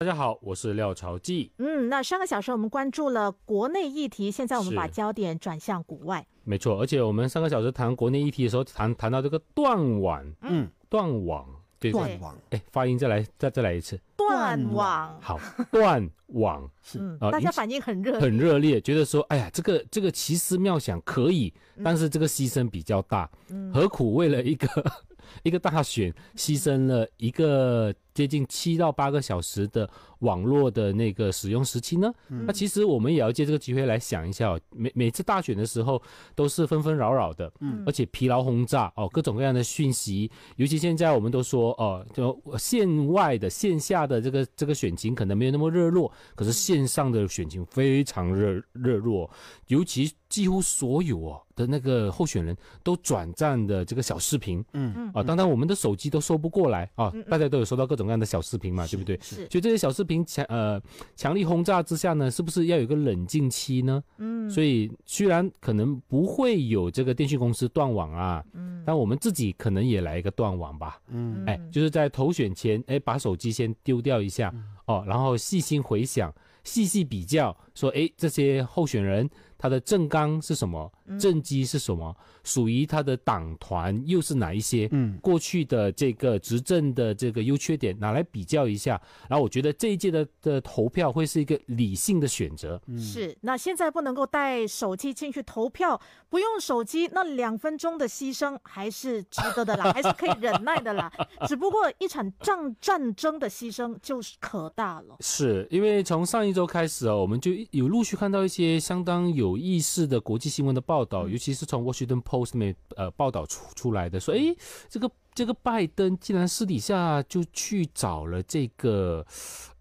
大家好，我是廖朝记。嗯，那上个小时我们关注了国内议题，现在我们把焦点转向国外。没错，而且我们上个小时谈国内议题的时候，谈谈到这个断网，嗯，断网，对，断网。哎，发音再来，再再来一次，断网，好，断网。是。嗯，啊大家反应很热。烈。很热烈，觉得说，哎呀，这个这个奇思妙想可以，但是这个牺牲比较大，嗯。何苦为了一个 一个大选，牺牲了一个接近七到八个小时的网络的那个使用时期呢？那其实我们也要借这个机会来想一下哦，每每次大选的时候都是纷纷扰扰的，嗯，而且疲劳轰炸哦，各种各样的讯息，尤其现在我们都说哦，就线外的线下的这个这个选情可能没有那么热络，可是线上的选情非常热热络，尤其几乎所有哦的那个候选人都转战的这个小视频，嗯。啊，当然我们的手机都收不过来啊，大家都有收到各种各样的小视频嘛，对不对？是。所以这些小视频强呃强力轰炸之下呢，是不是要有一个冷静期呢？嗯，所以虽然可能不会有这个电信公司断网啊，嗯，但我们自己可能也来一个断网吧，嗯。哎，就是在投选前，哎，把手机先丢掉一下，哦，然后细心回想，细细比较，说，哎，这些候选人他的政纲是什么，政绩是什么，属于他的党团又是哪一些，嗯过去的这个执政的这个优缺点拿来比较一下，然后我觉得这一届的的投票会是一个理性的选择，是。那现在不能够带手机进去投票，不用手机，那两分钟的牺牲还是值得的啦，还是可以忍耐的啦。只不过一场战战争的牺牲就是可大了。是因为从上一周开始啊，我们就有陆续看到一些相当有意识的国际新闻的报道，尤其是从 Washington Post 里面呃报道出出来的，说诶，这个这个拜登竟然私底下就去找了这个。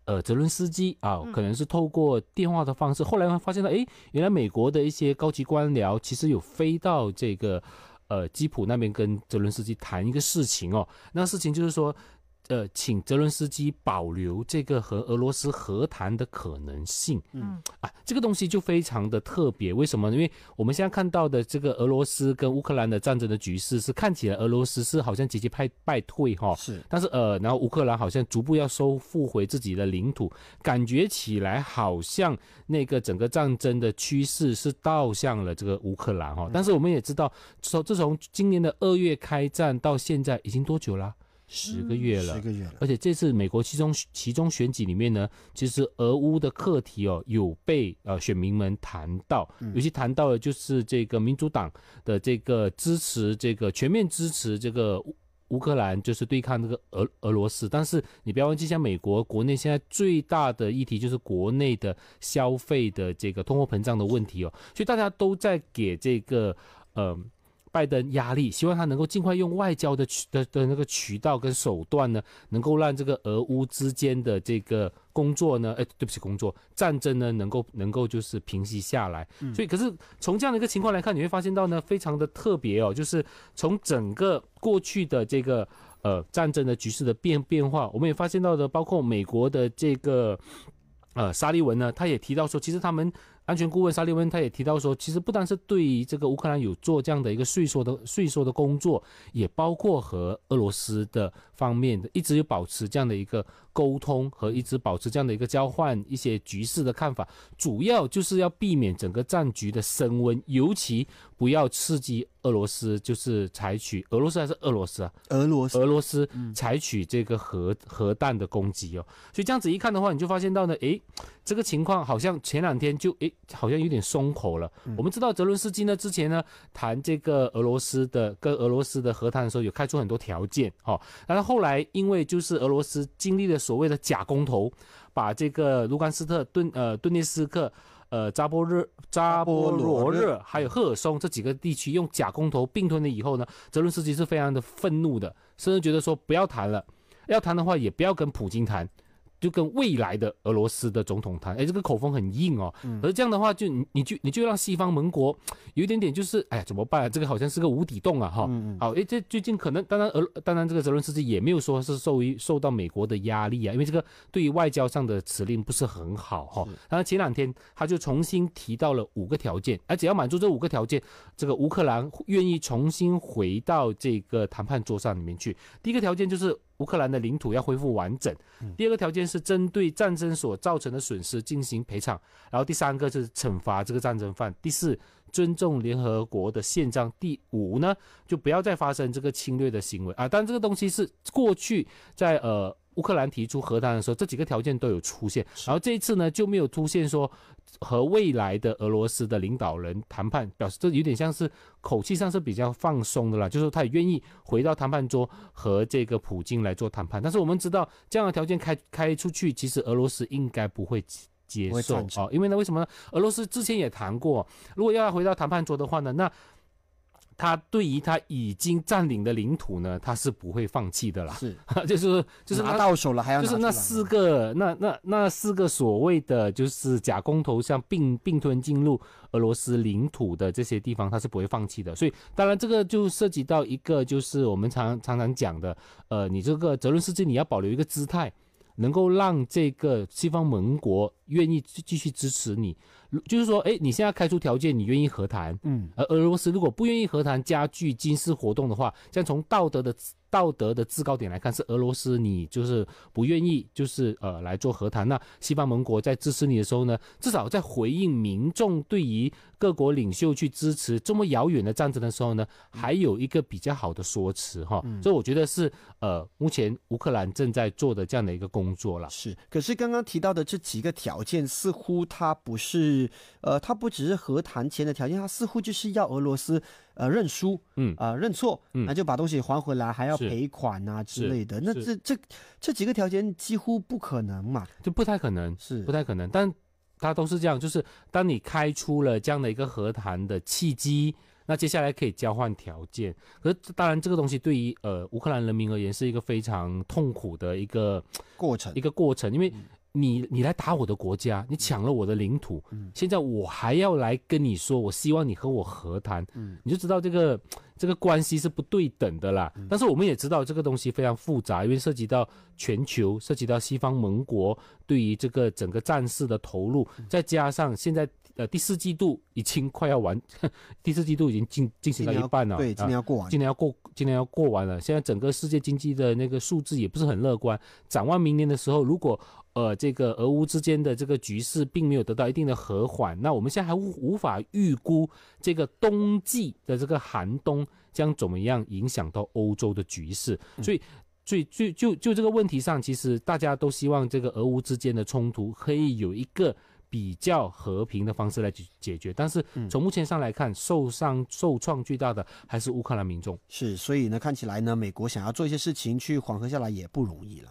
呃，泽伦斯基啊，可能是透过电话的方式，后来发现到，哎，原来美国的一些高级官僚其实有飞到这个呃基辅那边跟泽伦斯基谈一个事情哦。那事情就是说，呃，请泽伦斯基保留这个和俄罗斯和谈的可能性。嗯啊，这个东西就非常的特别。为什么呢？因为我们现在看到的这个俄罗斯跟乌克兰的战争的局势是看起来俄罗斯是好像节节败败退哈、是但是呃，然后乌克兰好像逐步要收复回自己的领土，感觉起来好像那个整个战争的趋势是倒向了这个乌克兰哈、但是我们也知道，从自从今年的二月开战到现在，已经多久啦？十个月了十。个月了，而且这次美国其中其中选举里面呢，其实俄乌的课题哦有被呃选民们谈到，尤其谈到的就是这个民主党的这个支持这个全面支持这个乌乌克兰，就是对抗这个俄俄罗斯。但是你不要忘记，像美国国内现在最大的议题就是国内的消费的这个通货膨胀的问题哦，所以大家都在给这个呃。拜登压力，希望他能够尽快用外交的渠的的那个渠道跟手段呢，能够让这个俄乌之间的这个工作呢，哎，对不起，工作战争呢，能够能够就是平息下来。所以，可是从这样的一个情况来看，你会发现到呢，非常的特别哦，就是从整个过去的这个呃战争的局势的变变化，我们也发现到的，包括美国的这个。呃，沙利文呢，他也提到说，其实他们安全顾问沙利文他也提到说，其实不单是对于这个乌克兰有做这样的一个税收的税收的工作，也包括和俄罗斯的方面的一直有保持这样的一个沟通和一直保持这样的一个交换一些局势的看法，主要就是要避免整个战局的升温，尤其不要刺激俄罗斯，就是采取俄罗斯还是俄罗斯啊？俄罗斯俄罗斯采取这个核核弹的攻击哦，所以这样子一看的话，你就发现到呢，诶，这个情况好像前两天就诶，好像有点松口了。我们知道泽伦斯基呢之前呢谈这个俄罗斯的跟俄罗斯的和谈的时候，有开出很多条件哦，但是后来因为就是俄罗斯经历了所谓的假公投，把这个卢甘斯特顿呃顿涅斯克。呃，扎波热、扎波罗热还有赫尔松这几个地区用假公投并吞了以后呢，泽伦斯基是非常的愤怒的，甚至觉得说不要谈了，要谈的话也不要跟普京谈，就跟未来的俄罗斯的总统谈，哎，这个口风很硬哦。可是这样的话，就你你就你就让西方盟国有一点点就是，哎呀，怎么办、啊？这个好像是个无底洞啊，哈。好，哎，这最近可能，当然俄，当然这个泽伦斯基也没有说是受于受到美国的压力啊，因为这个对于外交上的指令不是很好哈。当然前两天他就重新提到了五个条件，而只要满足这五个条件，这个乌克兰愿意重新回到这个谈判桌上里面去。第一个条件就是乌克兰的领土要恢复完整。第二个条件是针对战争所造成的损失进行赔偿。然后第三个是惩罚这个战争犯。第四，尊重联合国的宪章。第五呢，就不要再发生这个侵略的行为啊。但这个东西是过去在呃。乌克兰提出和谈的时候，这几个条件都有出现，然后这一次呢就没有出现说和未来的俄罗斯的领导人谈判，表示这有点像是口气上是比较放松的啦，就是他也愿意回到谈判桌和这个普京来做谈判。但是我们知道这样的条件开开出去，其实俄罗斯应该不会接受啊，因为呢，为什么呢？俄罗斯之前也谈过，如果要回到谈判桌的话呢，那。他对于他已经占领的领土呢，他是不会放弃的啦。是，就是就是拿到手了还要就是那四个那那那四个所谓的就是假公投，像并并吞进入俄罗斯领土的这些地方，他是不会放弃的。所以当然这个就涉及到一个就是我们常常常讲的，呃，你这个泽伦斯基你要保留一个姿态，能够让这个西方盟国愿意继续支持你。就是说，哎，你现在开出条件，你愿意和谈，嗯，而俄罗斯如果不愿意和谈，加剧军事活动的话，这样从道德的。道德的制高点来看，是俄罗斯，你就是不愿意，就是呃来做和谈。那西方盟国在支持你的时候呢，至少在回应民众对于各国领袖去支持这么遥远的战争的时候呢，还有一个比较好的说辞哈。所以我觉得是呃，目前乌克兰正在做的这样的一个工作了。是，可是刚刚提到的这几个条件，似乎它不是呃，他不只是和谈前的条件，他似乎就是要俄罗斯。呃，认输，嗯，啊，认错，那就把东西还回来，还要赔款啊之类的。那这这这几个条件几乎不可能嘛，就不太可能，是不太可能。但他都是这样，就是当你开出了这样的一个和谈的契机，那接下来可以交换条件。可是当然，这个东西对于呃乌克兰人民而言是一个非常痛苦的一个过程，一个过程，因为。你你来打我的国家，你抢了我的领土，现在我还要来跟你说，我希望你和我和谈，你就知道这个这个关系是不对等的啦。但是我们也知道这个东西非常复杂，因为涉及到全球，涉及到西方盟国对于这个整个战事的投入，再加上现在呃第四季度已经快要完，第四季度已经进进行到一半了，对，今年要过完，今年要过今年要过完了。现在整个世界经济的那个数字也不是很乐观，展望明年的时候，如果呃，这个俄乌之间的这个局势并没有得到一定的和缓，那我们现在还无无法预估这个冬季的这个寒冬将怎么样影响到欧洲的局势。所以，所以就就就这个问题上，其实大家都希望这个俄乌之间的冲突可以有一个比较和平的方式来解解决。但是从目前上来看，受伤受创巨大的还是乌克兰民众。是，所以呢，看起来呢，美国想要做一些事情去缓和下来也不容易了。